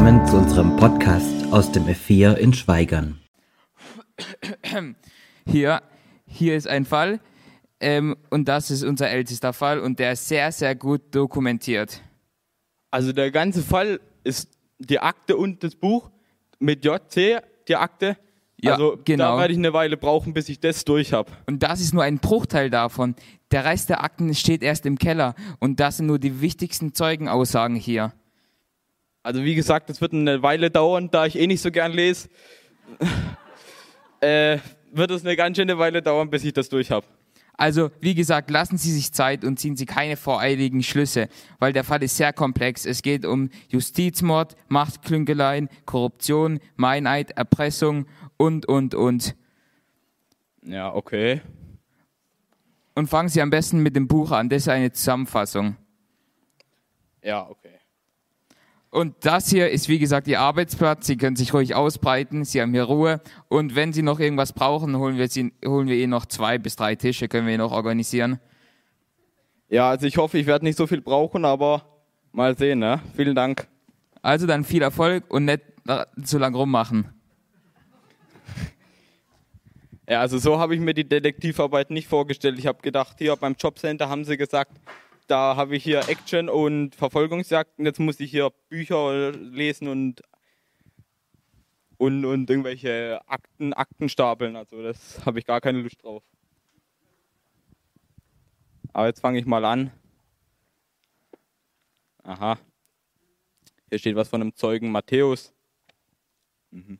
Willkommen zu unserem Podcast aus dem F4 in Schweigern. Hier, hier ist ein Fall ähm, und das ist unser ältester Fall und der ist sehr, sehr gut dokumentiert. Also der ganze Fall ist die Akte und das Buch mit JC, die Akte. Ja, also genau. da werde ich eine Weile brauchen, bis ich das durch habe. Und das ist nur ein Bruchteil davon. Der Rest der Akten steht erst im Keller und das sind nur die wichtigsten Zeugenaussagen hier. Also wie gesagt, das wird eine Weile dauern, da ich eh nicht so gern lese. äh, wird es eine ganz schöne Weile dauern, bis ich das durch habe. Also, wie gesagt, lassen Sie sich Zeit und ziehen Sie keine voreiligen Schlüsse, weil der Fall ist sehr komplex. Es geht um Justizmord, Machtklüngeleien, Korruption, Meineid, Erpressung und, und, und. Ja, okay. Und fangen Sie am besten mit dem Buch an, das ist eine Zusammenfassung. Ja, okay. Und das hier ist, wie gesagt, Ihr Arbeitsplatz. Sie können sich ruhig ausbreiten. Sie haben hier Ruhe. Und wenn Sie noch irgendwas brauchen, holen wir, Sie, holen wir Ihnen noch zwei bis drei Tische, können wir Ihnen noch organisieren. Ja, also ich hoffe, ich werde nicht so viel brauchen, aber mal sehen, ne? Vielen Dank. Also dann viel Erfolg und nicht zu lang rummachen. Ja, also so habe ich mir die Detektivarbeit nicht vorgestellt. Ich habe gedacht, hier beim Jobcenter haben sie gesagt, da habe ich hier Action und Verfolgungsjagden. Jetzt muss ich hier Bücher lesen und, und, und irgendwelche Akten, Akten stapeln. Also das habe ich gar keine Lust drauf. Aber jetzt fange ich mal an. Aha. Hier steht was von einem Zeugen Matthäus. Mhm.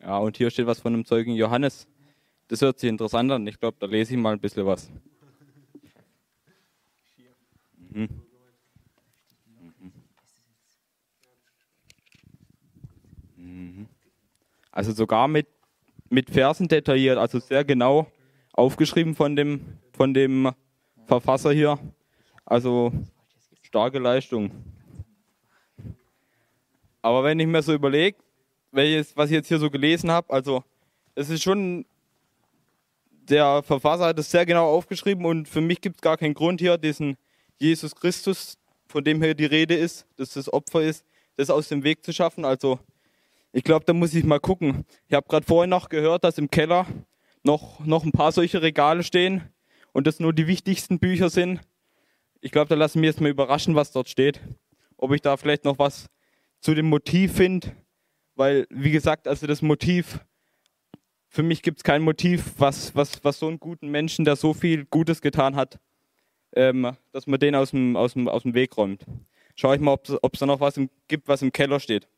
Ja, und hier steht was von einem Zeugen Johannes. Das hört sich interessant an. Ich glaube, da lese ich mal ein bisschen was. Mhm. Mhm. Also sogar mit, mit Versen detailliert, also sehr genau aufgeschrieben von dem, von dem Verfasser hier. Also starke Leistung. Aber wenn ich mir so überlege, was ich jetzt hier so gelesen habe, also es ist schon, der Verfasser hat es sehr genau aufgeschrieben und für mich gibt es gar keinen Grund hier, diesen Jesus Christus, von dem hier die Rede ist, dass das Opfer ist, das aus dem Weg zu schaffen. Also ich glaube, da muss ich mal gucken. Ich habe gerade vorhin noch gehört, dass im Keller noch, noch ein paar solche Regale stehen und das nur die wichtigsten Bücher sind. Ich glaube, da lassen wir jetzt mal überraschen, was dort steht. Ob ich da vielleicht noch was zu dem Motiv finde. Weil, wie gesagt, also das Motiv, für mich gibt es kein Motiv, was, was, was so einen guten Menschen, der so viel Gutes getan hat, ähm, dass man den aus dem, aus, dem, aus dem Weg räumt. Schau ich mal, ob es da noch was im, gibt, was im Keller steht.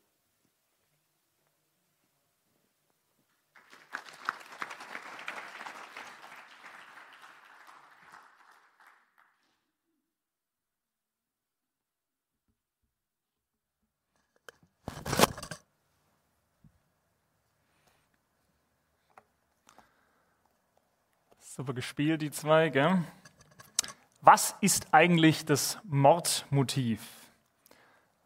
Super gespielt, die zwei, gell? Was ist eigentlich das Mordmotiv?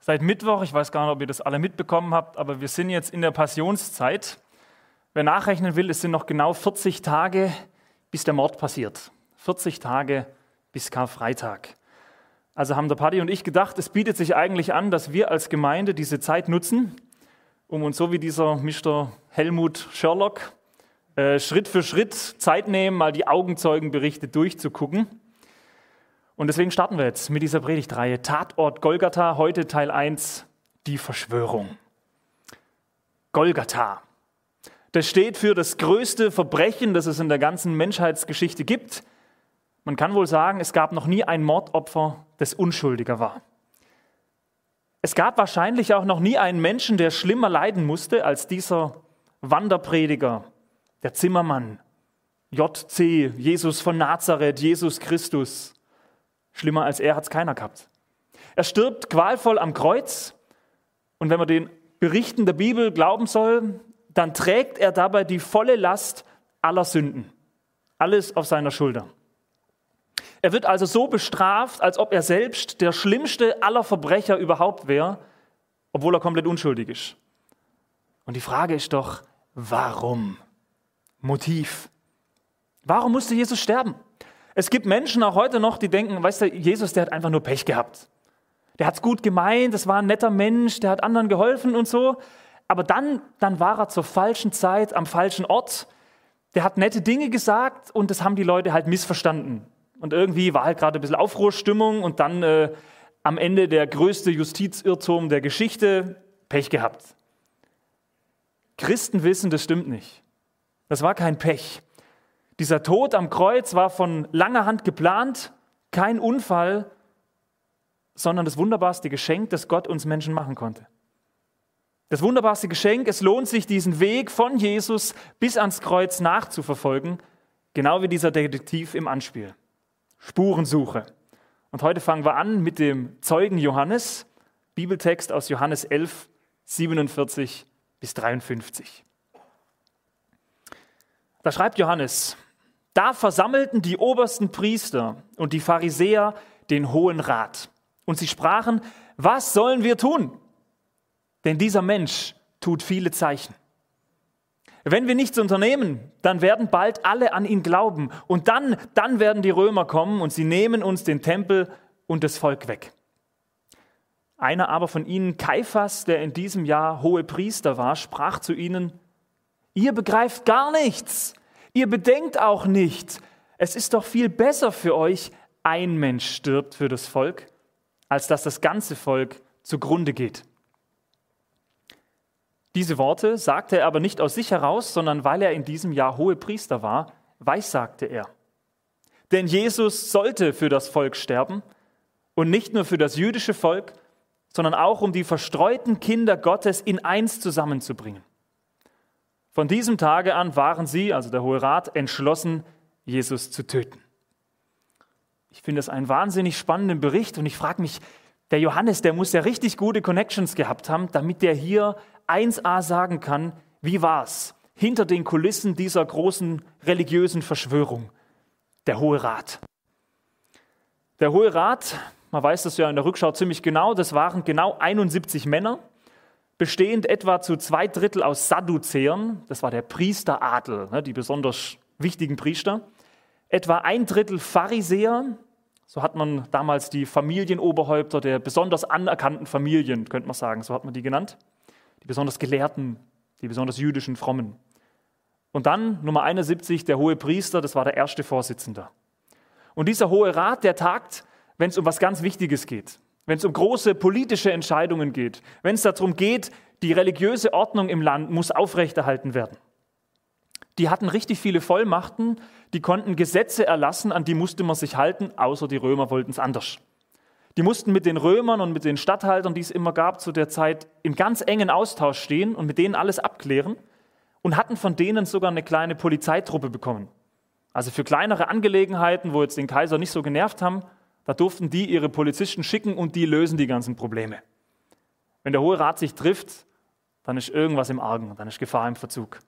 Seit Mittwoch, ich weiß gar nicht, ob ihr das alle mitbekommen habt, aber wir sind jetzt in der Passionszeit. Wer nachrechnen will, es sind noch genau 40 Tage, bis der Mord passiert. 40 Tage bis Karfreitag. Also haben der Paddy und ich gedacht, es bietet sich eigentlich an, dass wir als Gemeinde diese Zeit nutzen, um uns so wie dieser Mr. Helmut Sherlock äh, Schritt für Schritt Zeit nehmen, mal die Augenzeugenberichte durchzugucken. Und deswegen starten wir jetzt mit dieser Predigtreihe Tatort Golgatha, heute Teil 1, die Verschwörung. Golgatha. Das steht für das größte Verbrechen, das es in der ganzen Menschheitsgeschichte gibt. Man kann wohl sagen, es gab noch nie ein Mordopfer, das unschuldiger war. Es gab wahrscheinlich auch noch nie einen Menschen, der schlimmer leiden musste als dieser Wanderprediger, der Zimmermann, JC, Jesus von Nazareth, Jesus Christus. Schlimmer als er hat es keiner gehabt. Er stirbt qualvoll am Kreuz und wenn man den Berichten der Bibel glauben soll, dann trägt er dabei die volle Last aller Sünden. Alles auf seiner Schulter. Er wird also so bestraft, als ob er selbst der schlimmste aller Verbrecher überhaupt wäre, obwohl er komplett unschuldig ist. Und die Frage ist doch, warum? Motiv. Warum musste Jesus sterben? Es gibt Menschen auch heute noch, die denken, weißt du, Jesus, der hat einfach nur Pech gehabt. Der hat es gut gemeint, das war ein netter Mensch, der hat anderen geholfen und so. Aber dann, dann war er zur falschen Zeit am falschen Ort. Der hat nette Dinge gesagt und das haben die Leute halt missverstanden. Und irgendwie war halt gerade ein bisschen Aufruhrstimmung und dann äh, am Ende der größte Justizirrtum der Geschichte, Pech gehabt. Christen wissen, das stimmt nicht. Das war kein Pech. Dieser Tod am Kreuz war von langer Hand geplant, kein Unfall, sondern das wunderbarste Geschenk, das Gott uns Menschen machen konnte. Das wunderbarste Geschenk, es lohnt sich, diesen Weg von Jesus bis ans Kreuz nachzuverfolgen, genau wie dieser Detektiv im Anspiel. Spurensuche. Und heute fangen wir an mit dem Zeugen Johannes, Bibeltext aus Johannes 11, 47 bis 53. Da schreibt Johannes, da versammelten die obersten Priester und die Pharisäer den Hohen Rat. Und sie sprachen, was sollen wir tun? Denn dieser Mensch tut viele Zeichen. Wenn wir nichts unternehmen, dann werden bald alle an ihn glauben. Und dann, dann werden die Römer kommen und sie nehmen uns den Tempel und das Volk weg. Einer aber von ihnen, Kaiphas, der in diesem Jahr hohe Priester war, sprach zu ihnen, ihr begreift gar nichts, ihr bedenkt auch nicht. Es ist doch viel besser für euch, ein Mensch stirbt für das Volk, als dass das ganze Volk zugrunde geht. Diese Worte sagte er aber nicht aus sich heraus, sondern weil er in diesem Jahr hohe Priester war, weissagte er. Denn Jesus sollte für das Volk sterben und nicht nur für das jüdische Volk, sondern auch um die verstreuten Kinder Gottes in eins zusammenzubringen. Von diesem Tage an waren sie, also der Hohe Rat, entschlossen, Jesus zu töten. Ich finde es einen wahnsinnig spannenden Bericht und ich frage mich, der Johannes, der muss ja richtig gute Connections gehabt haben, damit der hier 1a sagen kann, wie war's hinter den Kulissen dieser großen religiösen Verschwörung, der Hohe Rat. Der Hohe Rat, man weiß das ja in der Rückschau ziemlich genau, das waren genau 71 Männer, bestehend etwa zu zwei Drittel aus Sadduzäern, das war der Priesteradel, ne, die besonders wichtigen Priester, etwa ein Drittel Pharisäer, so hat man damals die Familienoberhäupter der besonders anerkannten Familien, könnte man sagen, so hat man die genannt, die besonders Gelehrten, die besonders jüdischen Frommen. Und dann Nummer 71, der hohe Priester, das war der erste Vorsitzende. Und dieser Hohe Rat, der tagt, wenn es um was ganz Wichtiges geht, wenn es um große politische Entscheidungen geht, wenn es darum geht, die religiöse Ordnung im Land muss aufrechterhalten werden. Die hatten richtig viele Vollmachten, die konnten Gesetze erlassen, an die musste man sich halten, außer die Römer wollten es anders. Die mussten mit den Römern und mit den Statthaltern, die es immer gab zu der Zeit, im ganz engen Austausch stehen und mit denen alles abklären und hatten von denen sogar eine kleine Polizeitruppe bekommen. Also für kleinere Angelegenheiten, wo jetzt den Kaiser nicht so genervt haben, da durften die ihre Polizisten schicken und die lösen die ganzen Probleme. Wenn der Hohe Rat sich trifft, dann ist irgendwas im Argen, dann ist Gefahr im Verzug.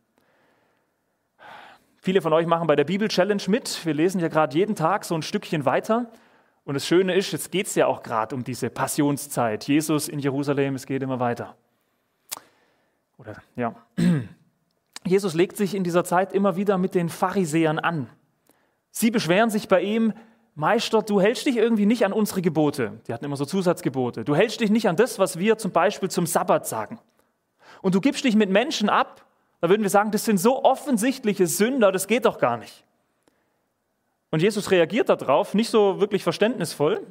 Viele von euch machen bei der Bibel-Challenge mit. Wir lesen ja gerade jeden Tag so ein Stückchen weiter. Und das Schöne ist, jetzt geht es ja auch gerade um diese Passionszeit. Jesus in Jerusalem, es geht immer weiter. Oder ja. Jesus legt sich in dieser Zeit immer wieder mit den Pharisäern an. Sie beschweren sich bei ihm, Meister, du hältst dich irgendwie nicht an unsere Gebote. Die hatten immer so Zusatzgebote. Du hältst dich nicht an das, was wir zum Beispiel zum Sabbat sagen. Und du gibst dich mit Menschen ab, da würden wir sagen, das sind so offensichtliche Sünder, das geht doch gar nicht. Und Jesus reagiert darauf nicht so wirklich verständnisvoll,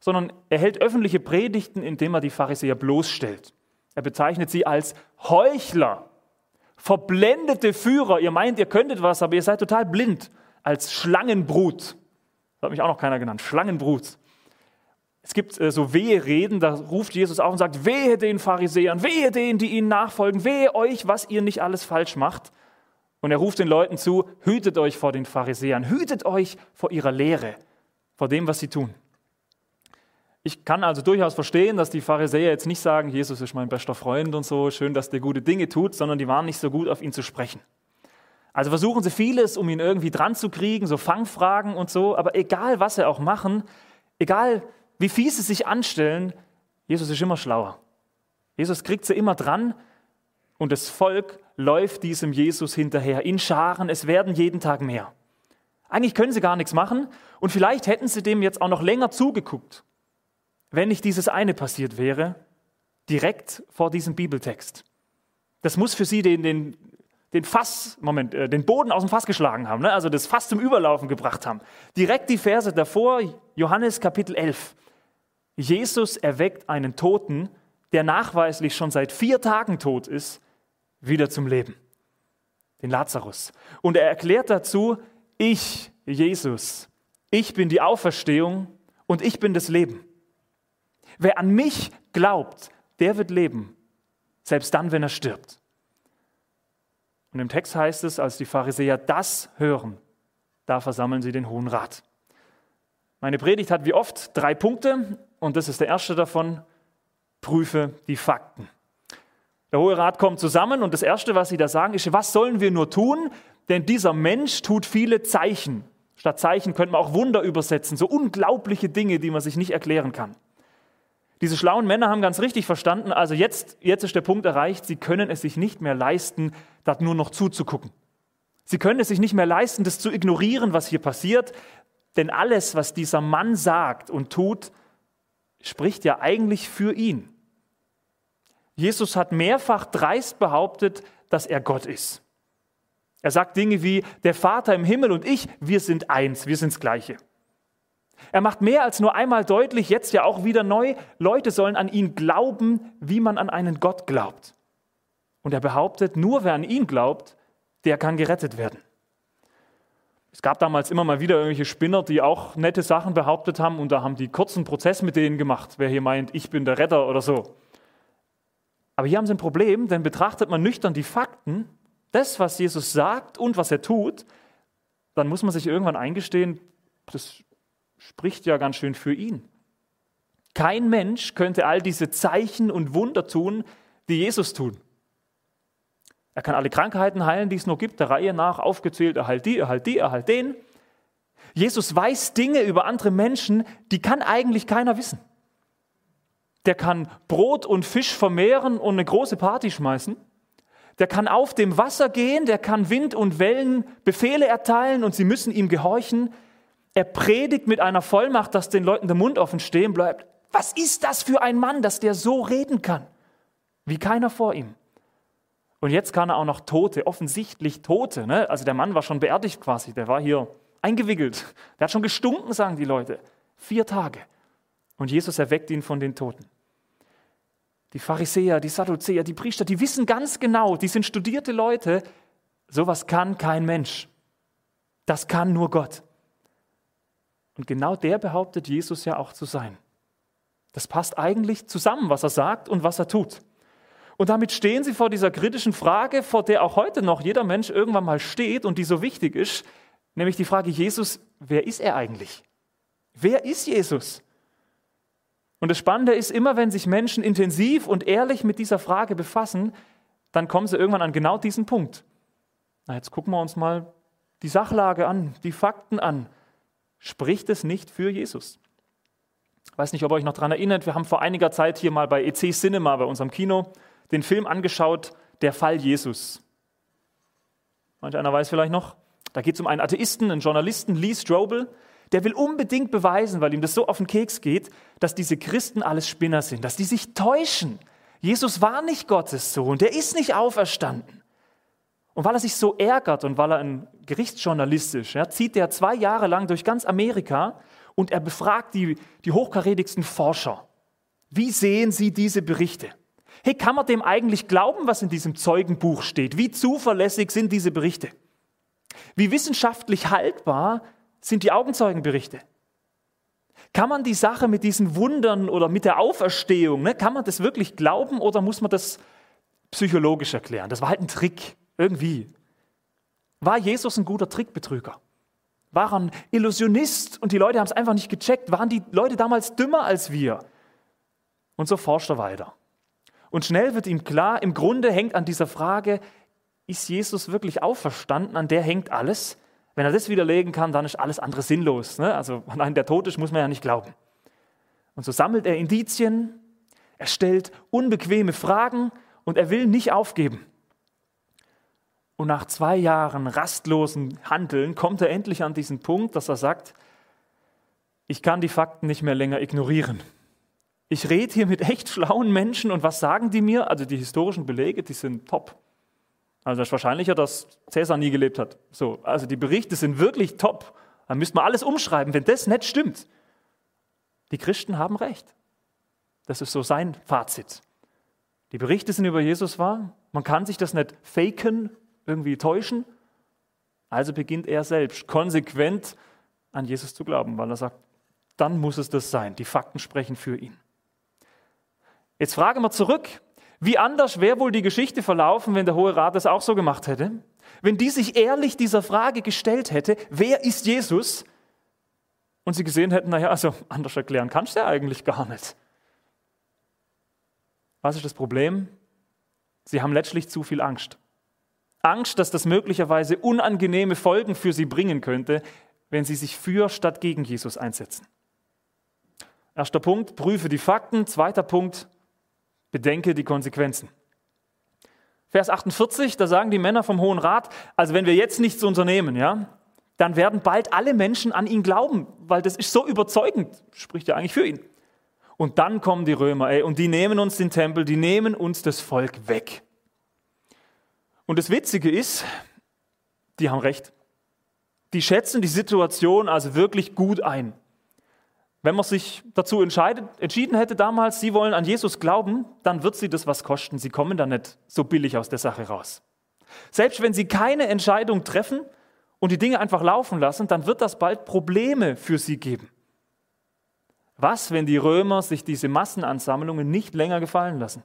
sondern er hält öffentliche Predigten, indem er die Pharisäer bloßstellt. Er bezeichnet sie als Heuchler, verblendete Führer. Ihr meint, ihr könntet was, aber ihr seid total blind. Als Schlangenbrut. Das hat mich auch noch keiner genannt. Schlangenbrut. Es gibt äh, so Wehe-Reden, da ruft Jesus auf und sagt, wehe den Pharisäern, wehe denen, die ihnen nachfolgen, wehe euch, was ihr nicht alles falsch macht. Und er ruft den Leuten zu, hütet euch vor den Pharisäern, hütet euch vor ihrer Lehre, vor dem, was sie tun. Ich kann also durchaus verstehen, dass die Pharisäer jetzt nicht sagen, Jesus ist mein bester Freund und so, schön, dass der gute Dinge tut, sondern die waren nicht so gut, auf ihn zu sprechen. Also versuchen sie vieles, um ihn irgendwie dran zu kriegen, so Fangfragen und so, aber egal, was sie auch machen, egal, wie fies sie sich anstellen, Jesus ist immer schlauer. Jesus kriegt sie immer dran und das Volk läuft diesem Jesus hinterher in Scharen. Es werden jeden Tag mehr. Eigentlich können sie gar nichts machen und vielleicht hätten sie dem jetzt auch noch länger zugeguckt. wenn nicht dieses eine passiert wäre, direkt vor diesem Bibeltext. Das muss für sie den, den, den Fass, Moment, äh, den Boden aus dem Fass geschlagen haben, ne? also das Fass zum Überlaufen gebracht haben. Direkt die Verse davor, Johannes Kapitel 11. Jesus erweckt einen Toten, der nachweislich schon seit vier Tagen tot ist, wieder zum Leben. Den Lazarus. Und er erklärt dazu, ich, Jesus, ich bin die Auferstehung und ich bin das Leben. Wer an mich glaubt, der wird leben, selbst dann, wenn er stirbt. Und im Text heißt es, als die Pharisäer das hören, da versammeln sie den Hohen Rat. Meine Predigt hat wie oft drei Punkte und das ist der erste davon, prüfe die Fakten. Der Hohe Rat kommt zusammen und das Erste, was sie da sagen, ist, was sollen wir nur tun? Denn dieser Mensch tut viele Zeichen. Statt Zeichen könnte man auch Wunder übersetzen, so unglaubliche Dinge, die man sich nicht erklären kann. Diese schlauen Männer haben ganz richtig verstanden, also jetzt, jetzt ist der Punkt erreicht, sie können es sich nicht mehr leisten, da nur noch zuzugucken. Sie können es sich nicht mehr leisten, das zu ignorieren, was hier passiert, denn alles, was dieser Mann sagt und tut, spricht ja eigentlich für ihn. Jesus hat mehrfach dreist behauptet, dass er Gott ist. Er sagt Dinge wie, der Vater im Himmel und ich, wir sind eins, wir sind das Gleiche. Er macht mehr als nur einmal deutlich, jetzt ja auch wieder neu, Leute sollen an ihn glauben, wie man an einen Gott glaubt. Und er behauptet, nur wer an ihn glaubt, der kann gerettet werden. Es gab damals immer mal wieder irgendwelche Spinner, die auch nette Sachen behauptet haben und da haben die kurzen Prozess mit denen gemacht, wer hier meint, ich bin der Retter oder so. Aber hier haben sie ein Problem, denn betrachtet man nüchtern die Fakten, das, was Jesus sagt und was er tut, dann muss man sich irgendwann eingestehen, das spricht ja ganz schön für ihn. Kein Mensch könnte all diese Zeichen und Wunder tun, die Jesus tut. Er kann alle Krankheiten heilen, die es nur gibt, der Reihe nach aufgezählt, er heilt die, er heilt die, er heilt den. Jesus weiß Dinge über andere Menschen, die kann eigentlich keiner wissen. Der kann Brot und Fisch vermehren und eine große Party schmeißen. Der kann auf dem Wasser gehen, der kann Wind und Wellen Befehle erteilen und sie müssen ihm gehorchen. Er predigt mit einer Vollmacht, dass den Leuten der Mund offen stehen bleibt. Was ist das für ein Mann, dass der so reden kann? Wie keiner vor ihm. Und jetzt kann er auch noch Tote, offensichtlich Tote. Ne? Also der Mann war schon beerdigt quasi, der war hier eingewickelt. Der hat schon gestunken, sagen die Leute. Vier Tage. Und Jesus erweckt ihn von den Toten. Die Pharisäer, die Sadduzäer, die Priester, die wissen ganz genau, die sind studierte Leute, sowas kann kein Mensch. Das kann nur Gott. Und genau der behauptet Jesus ja auch zu sein. Das passt eigentlich zusammen, was er sagt und was er tut. Und damit stehen sie vor dieser kritischen Frage, vor der auch heute noch jeder Mensch irgendwann mal steht und die so wichtig ist, nämlich die Frage, Jesus, wer ist er eigentlich? Wer ist Jesus? Und das Spannende ist, immer wenn sich Menschen intensiv und ehrlich mit dieser Frage befassen, dann kommen sie irgendwann an genau diesen Punkt. Na, jetzt gucken wir uns mal die Sachlage an, die Fakten an spricht es nicht für Jesus. Ich weiß nicht, ob ihr euch noch daran erinnert, wir haben vor einiger Zeit hier mal bei EC Cinema, bei unserem Kino, den Film angeschaut, Der Fall Jesus. Manch einer weiß vielleicht noch, da geht es um einen Atheisten, einen Journalisten, Lee Strobel, der will unbedingt beweisen, weil ihm das so auf den Keks geht, dass diese Christen alles Spinner sind, dass die sich täuschen. Jesus war nicht Gottes Sohn, der ist nicht auferstanden. Und weil er sich so ärgert und weil er ein Gerichtsjournalist ist, ja, zieht er zwei Jahre lang durch ganz Amerika und er befragt die, die hochkarätigsten Forscher. Wie sehen sie diese Berichte? Hey, kann man dem eigentlich glauben, was in diesem Zeugenbuch steht? Wie zuverlässig sind diese Berichte? Wie wissenschaftlich haltbar sind die Augenzeugenberichte? Kann man die Sache mit diesen Wundern oder mit der Auferstehung, ne, kann man das wirklich glauben oder muss man das psychologisch erklären? Das war halt ein Trick. Irgendwie. War Jesus ein guter Trickbetrüger? War er ein Illusionist und die Leute haben es einfach nicht gecheckt? Waren die Leute damals dümmer als wir? Und so forscht er weiter. Und schnell wird ihm klar, im Grunde hängt an dieser Frage, ist Jesus wirklich auferstanden? An der hängt alles. Wenn er das widerlegen kann, dann ist alles andere sinnlos. Ne? Also an der tot ist, muss man ja nicht glauben. Und so sammelt er Indizien, er stellt unbequeme Fragen und er will nicht aufgeben. Und nach zwei Jahren rastlosen Handeln kommt er endlich an diesen Punkt, dass er sagt, ich kann die Fakten nicht mehr länger ignorieren. Ich rede hier mit echt schlauen Menschen und was sagen die mir? Also die historischen Belege, die sind top. Also es ist wahrscheinlicher, dass Cäsar nie gelebt hat. So, also die Berichte sind wirklich top. Da müsste man alles umschreiben, wenn das nicht stimmt. Die Christen haben recht. Das ist so sein Fazit. Die Berichte sind über Jesus wahr. Man kann sich das nicht faken, irgendwie täuschen. Also beginnt er selbst konsequent an Jesus zu glauben, weil er sagt, dann muss es das sein. Die Fakten sprechen für ihn. Jetzt fragen wir zurück, wie anders wäre wohl die Geschichte verlaufen, wenn der Hohe Rat das auch so gemacht hätte? Wenn die sich ehrlich dieser Frage gestellt hätte, wer ist Jesus? Und sie gesehen hätten, naja, also anders erklären kannst du ja eigentlich gar nicht. Was ist das Problem? Sie haben letztlich zu viel Angst. Angst, dass das möglicherweise unangenehme Folgen für sie bringen könnte, wenn sie sich für statt gegen Jesus einsetzen. Erster Punkt, prüfe die Fakten. Zweiter Punkt, bedenke die Konsequenzen. Vers 48, da sagen die Männer vom Hohen Rat, also wenn wir jetzt nichts unternehmen, ja, dann werden bald alle Menschen an ihn glauben, weil das ist so überzeugend, spricht ja eigentlich für ihn. Und dann kommen die Römer, ey, und die nehmen uns den Tempel, die nehmen uns das Volk weg. Und das Witzige ist, die haben recht. Die schätzen die Situation also wirklich gut ein. Wenn man sich dazu entschieden hätte damals, sie wollen an Jesus glauben, dann wird sie das was kosten. Sie kommen da nicht so billig aus der Sache raus. Selbst wenn sie keine Entscheidung treffen und die Dinge einfach laufen lassen, dann wird das bald Probleme für sie geben. Was, wenn die Römer sich diese Massenansammlungen nicht länger gefallen lassen?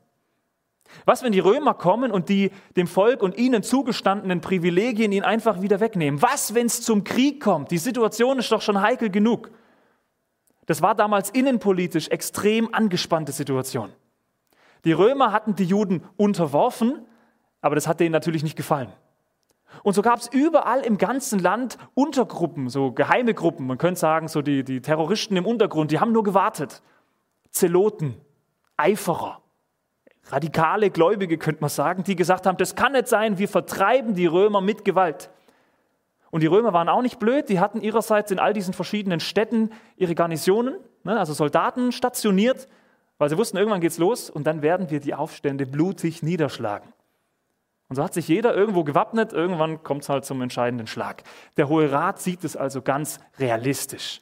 Was, wenn die Römer kommen und die dem Volk und ihnen zugestandenen Privilegien ihn einfach wieder wegnehmen? Was, wenn es zum Krieg kommt? Die Situation ist doch schon heikel genug. Das war damals innenpolitisch extrem angespannte Situation. Die Römer hatten die Juden unterworfen, aber das hat denen natürlich nicht gefallen. Und so gab es überall im ganzen Land Untergruppen, so geheime Gruppen. Man könnte sagen, so die, die Terroristen im Untergrund, die haben nur gewartet. Zeloten, Eiferer, radikale Gläubige, könnte man sagen, die gesagt haben, das kann nicht sein, wir vertreiben die Römer mit Gewalt. Und die Römer waren auch nicht blöd, die hatten ihrerseits in all diesen verschiedenen Städten ihre Garnisonen, ne, also Soldaten stationiert, weil sie wussten, irgendwann geht's los und dann werden wir die Aufstände blutig niederschlagen. Und so hat sich jeder irgendwo gewappnet, irgendwann kommt es halt zum entscheidenden Schlag. Der Hohe Rat sieht es also ganz realistisch.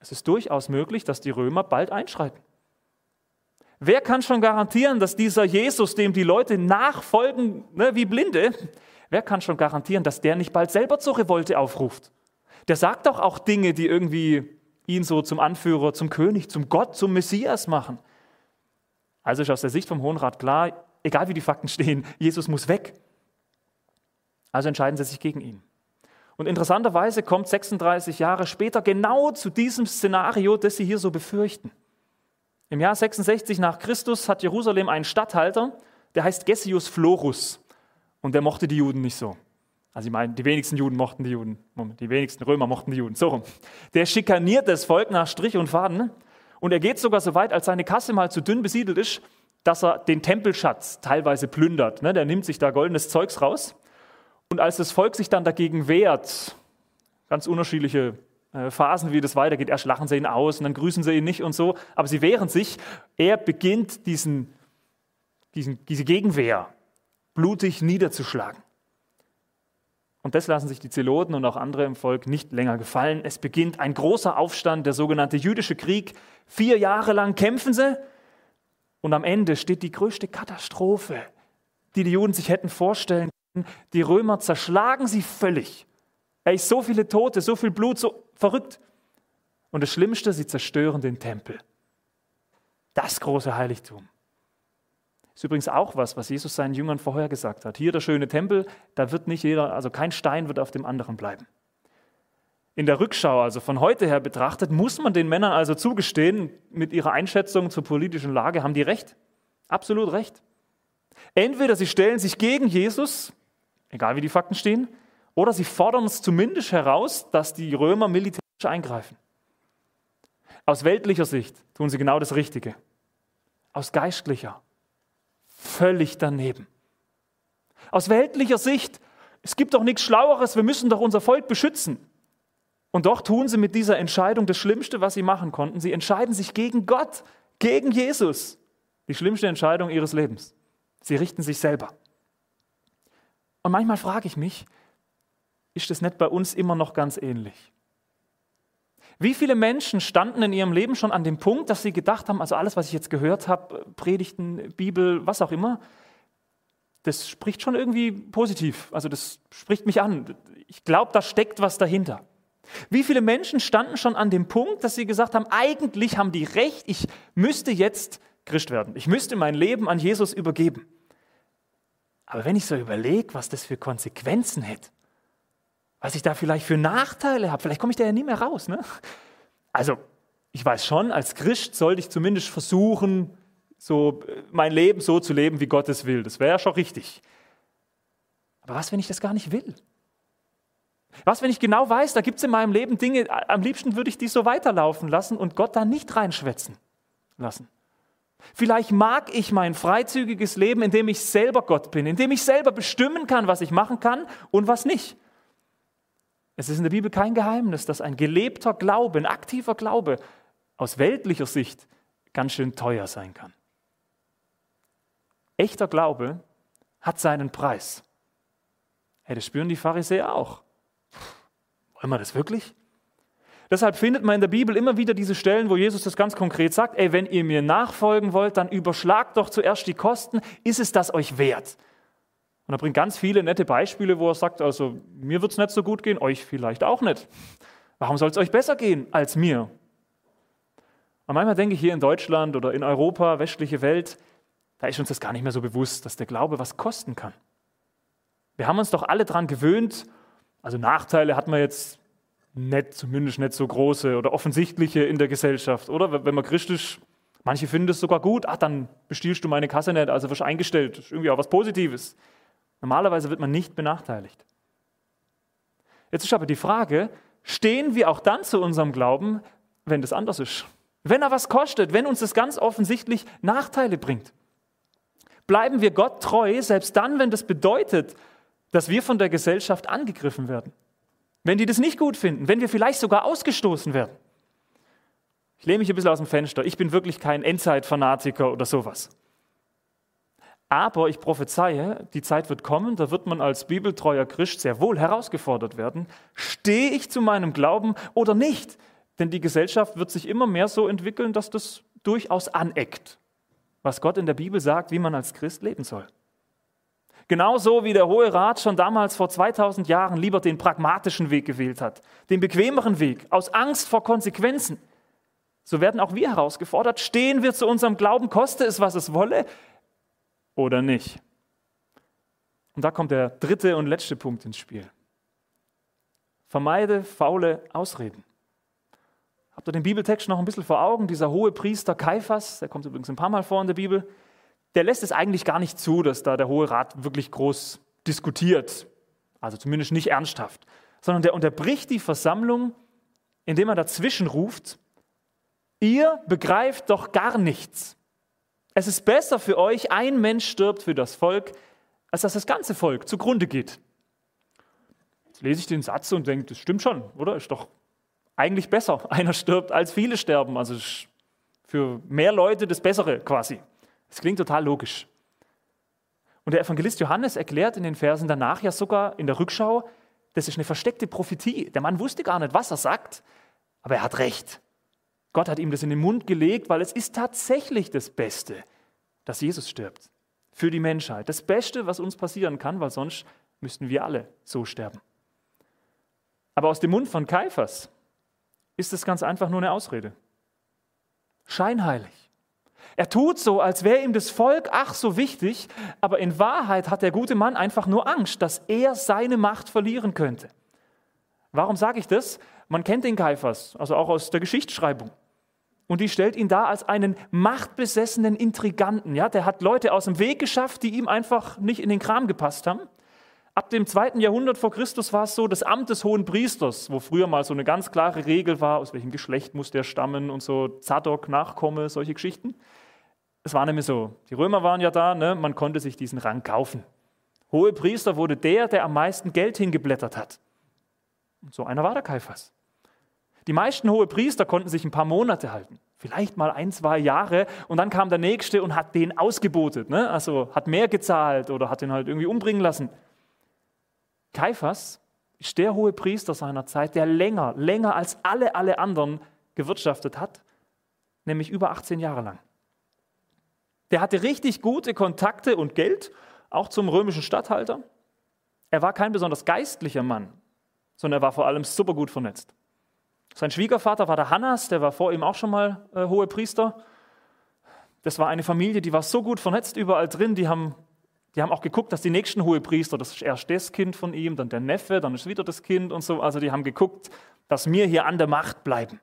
Es ist durchaus möglich, dass die Römer bald einschreiten. Wer kann schon garantieren, dass dieser Jesus, dem die Leute nachfolgen ne, wie Blinde, Wer kann schon garantieren, dass der nicht bald selber zur Revolte aufruft? Der sagt doch auch Dinge, die irgendwie ihn so zum Anführer, zum König, zum Gott, zum Messias machen. Also ist aus der Sicht vom Hohen Rat klar, egal wie die Fakten stehen, Jesus muss weg. Also entscheiden sie sich gegen ihn. Und interessanterweise kommt 36 Jahre später genau zu diesem Szenario, das sie hier so befürchten. Im Jahr 66 nach Christus hat Jerusalem einen Statthalter, der heißt Gessius Florus. Und der mochte die Juden nicht so. Also ich meine, die wenigsten Juden mochten die Juden. Moment, die wenigsten Römer mochten die Juden. So rum. Der schikaniert das Volk nach Strich und Faden. Und er geht sogar so weit, als seine Kasse mal zu dünn besiedelt ist, dass er den Tempelschatz teilweise plündert. Ne, der nimmt sich da goldenes Zeugs raus. Und als das Volk sich dann dagegen wehrt, ganz unterschiedliche Phasen, wie das weitergeht, erst lachen sie ihn aus und dann grüßen sie ihn nicht und so, aber sie wehren sich. Er beginnt diesen, diesen, diese Gegenwehr blutig niederzuschlagen. Und das lassen sich die Zeloten und auch andere im Volk nicht länger gefallen. Es beginnt ein großer Aufstand, der sogenannte jüdische Krieg. Vier Jahre lang kämpfen sie und am Ende steht die größte Katastrophe, die die Juden sich hätten vorstellen können. Die Römer zerschlagen sie völlig. Ey, so viele Tote, so viel Blut, so verrückt. Und das Schlimmste, sie zerstören den Tempel. Das große Heiligtum. Ist übrigens auch was, was Jesus seinen Jüngern vorher gesagt hat. Hier der schöne Tempel, da wird nicht jeder, also kein Stein wird auf dem anderen bleiben. In der Rückschau, also von heute her betrachtet, muss man den Männern also zugestehen, mit ihrer Einschätzung zur politischen Lage haben die recht. Absolut recht. Entweder sie stellen sich gegen Jesus, egal wie die Fakten stehen, oder sie fordern es zumindest heraus, dass die Römer militärisch eingreifen. Aus weltlicher Sicht tun sie genau das Richtige. Aus geistlicher völlig daneben. Aus weltlicher Sicht, es gibt doch nichts Schlaueres, wir müssen doch unser Volk beschützen. Und doch tun sie mit dieser Entscheidung das Schlimmste, was sie machen konnten. Sie entscheiden sich gegen Gott, gegen Jesus. Die schlimmste Entscheidung ihres Lebens. Sie richten sich selber. Und manchmal frage ich mich, ist das nicht bei uns immer noch ganz ähnlich? Wie viele Menschen standen in ihrem Leben schon an dem Punkt, dass sie gedacht haben, also alles, was ich jetzt gehört habe, Predigten, Bibel, was auch immer, das spricht schon irgendwie positiv. Also das spricht mich an. Ich glaube, da steckt was dahinter. Wie viele Menschen standen schon an dem Punkt, dass sie gesagt haben, eigentlich haben die recht, ich müsste jetzt Christ werden. Ich müsste mein Leben an Jesus übergeben. Aber wenn ich so überlege, was das für Konsequenzen hätte, was ich da vielleicht für Nachteile habe, vielleicht komme ich da ja nie mehr raus. Ne? Also, ich weiß schon, als Christ sollte ich zumindest versuchen, so mein Leben so zu leben, wie Gott es will. Das wäre ja schon richtig. Aber was, wenn ich das gar nicht will? Was, wenn ich genau weiß, da gibt es in meinem Leben Dinge, am liebsten würde ich die so weiterlaufen lassen und Gott da nicht reinschwätzen lassen? Vielleicht mag ich mein freizügiges Leben, in dem ich selber Gott bin, in dem ich selber bestimmen kann, was ich machen kann und was nicht. Es ist in der Bibel kein Geheimnis, dass ein gelebter Glaube, ein aktiver Glaube aus weltlicher Sicht ganz schön teuer sein kann. Echter Glaube hat seinen Preis. Hey, das spüren die Pharisäer auch. Wollen wir das wirklich? Deshalb findet man in der Bibel immer wieder diese Stellen, wo Jesus das ganz konkret sagt, ey, wenn ihr mir nachfolgen wollt, dann überschlagt doch zuerst die Kosten, ist es das euch wert? Und er bringt ganz viele nette Beispiele, wo er sagt, also mir wird es nicht so gut gehen, euch vielleicht auch nicht. Warum soll es euch besser gehen als mir? Und manchmal denke ich hier in Deutschland oder in Europa, westliche Welt, da ist uns das gar nicht mehr so bewusst, dass der Glaube was kosten kann. Wir haben uns doch alle daran gewöhnt, also Nachteile hat man jetzt nicht, zumindest nicht so große oder offensichtliche in der Gesellschaft, oder? Wenn man christlich, manche finden das sogar gut, ach, dann bestiehlst du meine Kasse nicht, also wirst eingestellt. Das ist irgendwie auch was Positives. Normalerweise wird man nicht benachteiligt. Jetzt ist aber die Frage, stehen wir auch dann zu unserem Glauben, wenn das anders ist? Wenn er was kostet, wenn uns das ganz offensichtlich Nachteile bringt? Bleiben wir Gott treu, selbst dann, wenn das bedeutet, dass wir von der Gesellschaft angegriffen werden? Wenn die das nicht gut finden, wenn wir vielleicht sogar ausgestoßen werden. Ich lehne mich ein bisschen aus dem Fenster. Ich bin wirklich kein Endzeit-Fanatiker oder sowas. Aber ich prophezeie, die Zeit wird kommen, da wird man als bibeltreuer Christ sehr wohl herausgefordert werden. Stehe ich zu meinem Glauben oder nicht? Denn die Gesellschaft wird sich immer mehr so entwickeln, dass das durchaus aneckt, was Gott in der Bibel sagt, wie man als Christ leben soll. Genauso wie der Hohe Rat schon damals vor 2000 Jahren lieber den pragmatischen Weg gewählt hat, den bequemeren Weg, aus Angst vor Konsequenzen. So werden auch wir herausgefordert, stehen wir zu unserem Glauben, koste es, was es wolle, oder nicht. Und da kommt der dritte und letzte Punkt ins Spiel. Vermeide faule Ausreden. Habt ihr den Bibeltext noch ein bisschen vor Augen? Dieser hohe Priester Kaiphas, der kommt übrigens ein paar Mal vor in der Bibel, der lässt es eigentlich gar nicht zu, dass da der Hohe Rat wirklich groß diskutiert. Also zumindest nicht ernsthaft. Sondern der unterbricht die Versammlung, indem er dazwischen ruft, ihr begreift doch gar nichts. Es ist besser für euch, ein Mensch stirbt für das Volk, als dass das ganze Volk zugrunde geht. Jetzt lese ich den Satz und denke, das stimmt schon, oder? Ist doch eigentlich besser. Einer stirbt, als viele sterben. Also für mehr Leute das Bessere quasi. Das klingt total logisch. Und der Evangelist Johannes erklärt in den Versen danach ja sogar in der Rückschau, das ist eine versteckte Prophetie. Der Mann wusste gar nicht, was er sagt, aber er hat recht. Gott hat ihm das in den Mund gelegt, weil es ist tatsächlich das Beste, dass Jesus stirbt. Für die Menschheit. Das Beste, was uns passieren kann, weil sonst müssten wir alle so sterben. Aber aus dem Mund von Kaiphas ist es ganz einfach nur eine Ausrede. Scheinheilig. Er tut so, als wäre ihm das Volk ach so wichtig, aber in Wahrheit hat der gute Mann einfach nur Angst, dass er seine Macht verlieren könnte. Warum sage ich das? Man kennt den Kaiphas, also auch aus der Geschichtsschreibung. Und die stellt ihn da als einen machtbesessenen Intriganten. Ja, der hat Leute aus dem Weg geschafft, die ihm einfach nicht in den Kram gepasst haben. Ab dem zweiten Jahrhundert vor Christus war es so, das Amt des Hohen Priesters, wo früher mal so eine ganz klare Regel war, aus welchem Geschlecht muss der stammen und so Zadok, Nachkomme, solche Geschichten. Es war nämlich so, die Römer waren ja da, ne? man konnte sich diesen Rang kaufen. Hohe Priester wurde der, der am meisten Geld hingeblättert hat. Und so einer war der Kaiphas. Die meisten hohe Priester konnten sich ein paar Monate halten. Vielleicht mal ein, zwei Jahre und dann kam der Nächste und hat den ausgebotet. Ne? Also hat mehr gezahlt oder hat ihn halt irgendwie umbringen lassen. Kaiphas ist der hohe Priester seiner Zeit, der länger, länger als alle, alle anderen gewirtschaftet hat, nämlich über 18 Jahre lang. Der hatte richtig gute Kontakte und Geld, auch zum römischen Statthalter. Er war kein besonders geistlicher Mann, sondern er war vor allem super gut vernetzt. Sein Schwiegervater war der Hannas, der war vor ihm auch schon mal äh, hohe Priester. Das war eine Familie, die war so gut vernetzt überall drin, die haben, die haben auch geguckt, dass die nächsten hohe Priester, das ist erst das Kind von ihm, dann der Neffe, dann ist wieder das Kind und so. Also die haben geguckt, dass wir hier an der Macht bleiben.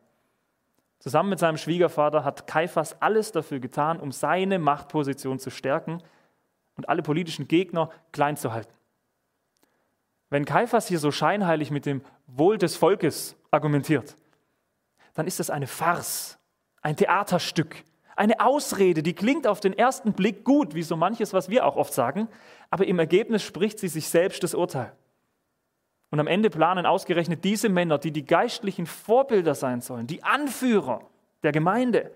Zusammen mit seinem Schwiegervater hat Kaiphas alles dafür getan, um seine Machtposition zu stärken und alle politischen Gegner klein zu halten. Wenn Kaiphas hier so scheinheilig mit dem Wohl des Volkes argumentiert, dann ist das eine Farce, ein Theaterstück, eine Ausrede, die klingt auf den ersten Blick gut, wie so manches, was wir auch oft sagen, aber im Ergebnis spricht sie sich selbst das Urteil. Und am Ende planen ausgerechnet diese Männer, die die geistlichen Vorbilder sein sollen, die Anführer der Gemeinde,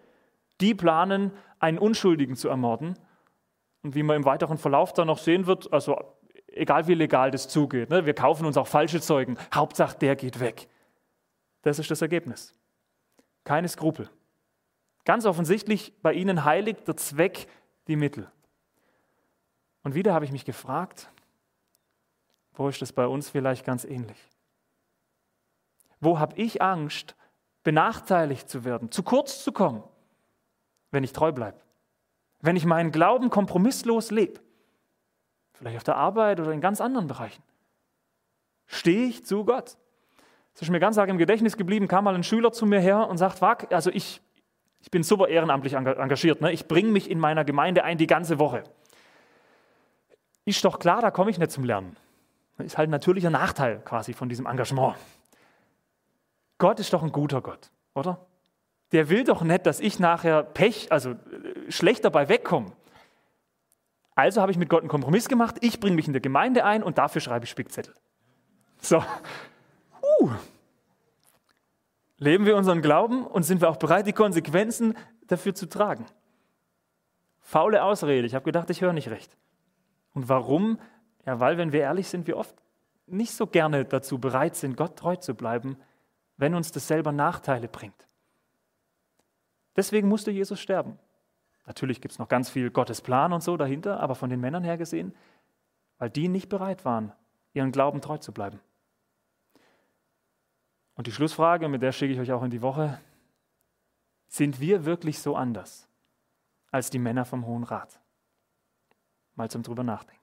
die planen, einen Unschuldigen zu ermorden. Und wie man im weiteren Verlauf dann noch sehen wird, also egal wie legal das zugeht, ne, wir kaufen uns auch falsche Zeugen, Hauptsache der geht weg. Das ist das Ergebnis. Keine Skrupel. Ganz offensichtlich, bei ihnen heiligt der Zweck die Mittel. Und wieder habe ich mich gefragt, wo ist das bei uns vielleicht ganz ähnlich? Wo habe ich Angst, benachteiligt zu werden, zu kurz zu kommen, wenn ich treu bleibe? Wenn ich meinen Glauben kompromisslos lebe? Vielleicht auf der Arbeit oder in ganz anderen Bereichen. Stehe ich zu Gott? Es ist mir ganz arg im Gedächtnis geblieben, kam mal ein Schüler zu mir her und sagt, Wag, also ich, ich bin super ehrenamtlich engagiert, ne? ich bringe mich in meiner Gemeinde ein die ganze Woche. Ist doch klar, da komme ich nicht zum Lernen. Ist halt ein natürlicher Nachteil quasi von diesem Engagement. Gott ist doch ein guter Gott, oder? Der will doch nicht, dass ich nachher Pech, also äh, schlecht dabei wegkomme. Also habe ich mit Gott einen Kompromiss gemacht, ich bringe mich in der Gemeinde ein und dafür schreibe ich Spickzettel. So. Leben wir unseren Glauben und sind wir auch bereit, die Konsequenzen dafür zu tragen? Faule Ausrede, ich habe gedacht, ich höre nicht recht. Und warum? Ja, weil, wenn wir ehrlich sind, wir oft nicht so gerne dazu bereit sind, Gott treu zu bleiben, wenn uns das selber Nachteile bringt. Deswegen musste Jesus sterben. Natürlich gibt es noch ganz viel Gottes Plan und so dahinter, aber von den Männern her gesehen, weil die nicht bereit waren, ihren Glauben treu zu bleiben. Und die Schlussfrage, mit der schicke ich euch auch in die Woche, sind wir wirklich so anders als die Männer vom Hohen Rat? Mal zum drüber nachdenken.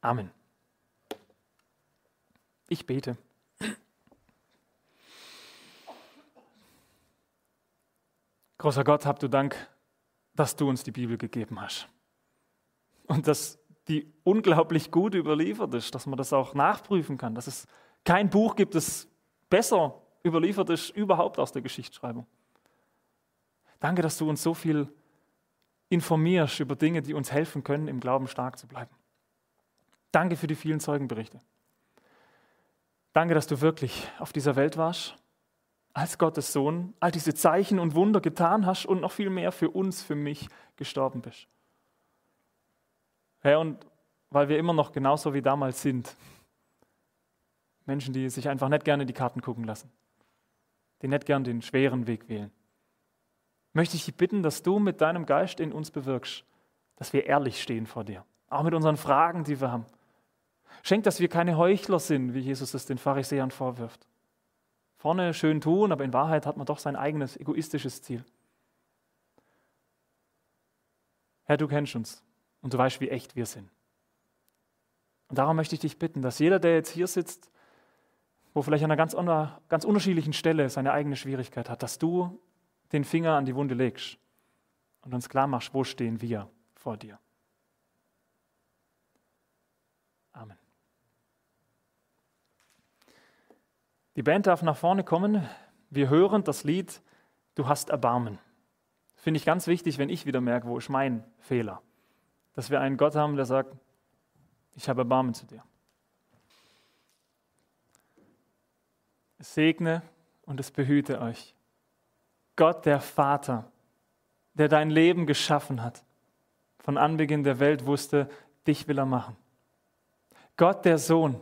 Amen. Ich bete. Großer Gott, habt du Dank, dass du uns die Bibel gegeben hast. Und dass die unglaublich gut überliefert ist, dass man das auch nachprüfen kann, dass es kein Buch gibt, das besser überliefert ist überhaupt aus der Geschichtsschreibung. Danke, dass du uns so viel informierst über Dinge, die uns helfen können, im Glauben stark zu bleiben. Danke für die vielen Zeugenberichte. Danke, dass du wirklich auf dieser Welt warst als Gottes Sohn all diese Zeichen und Wunder getan hast und noch viel mehr für uns, für mich gestorben bist. Herr, und weil wir immer noch genauso wie damals sind, Menschen, die sich einfach nicht gerne die Karten gucken lassen, die nicht gern den schweren Weg wählen, möchte ich dich bitten, dass du mit deinem Geist in uns bewirkst, dass wir ehrlich stehen vor dir, auch mit unseren Fragen, die wir haben. Schenk, dass wir keine Heuchler sind, wie Jesus es den Pharisäern vorwirft vorne schön tun, aber in Wahrheit hat man doch sein eigenes egoistisches Ziel. Herr, du kennst uns und du weißt, wie echt wir sind. Und darum möchte ich dich bitten, dass jeder, der jetzt hier sitzt, wo vielleicht an einer ganz, ganz unterschiedlichen Stelle seine eigene Schwierigkeit hat, dass du den Finger an die Wunde legst und uns klar machst, wo stehen wir vor dir. Amen. Die Band darf nach vorne kommen. Wir hören das Lied Du hast Erbarmen. Finde ich ganz wichtig, wenn ich wieder merke, wo ist mein Fehler. Dass wir einen Gott haben, der sagt, ich habe Erbarmen zu dir. Segne und es behüte euch Gott der Vater, der dein Leben geschaffen hat, von Anbeginn der Welt wusste, dich will er machen. Gott der Sohn,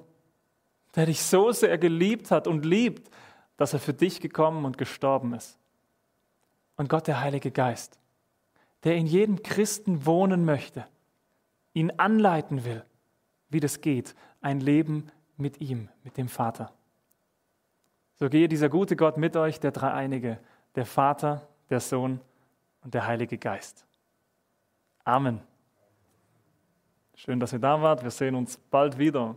der dich so sehr geliebt hat und liebt, dass er für dich gekommen und gestorben ist. Und Gott der Heilige Geist, der in jedem Christen wohnen möchte, ihn anleiten will, wie das geht, ein Leben mit ihm, mit dem Vater. So gehe dieser gute Gott mit euch, der Dreieinige, der Vater, der Sohn und der Heilige Geist. Amen. Schön, dass ihr da wart. Wir sehen uns bald wieder.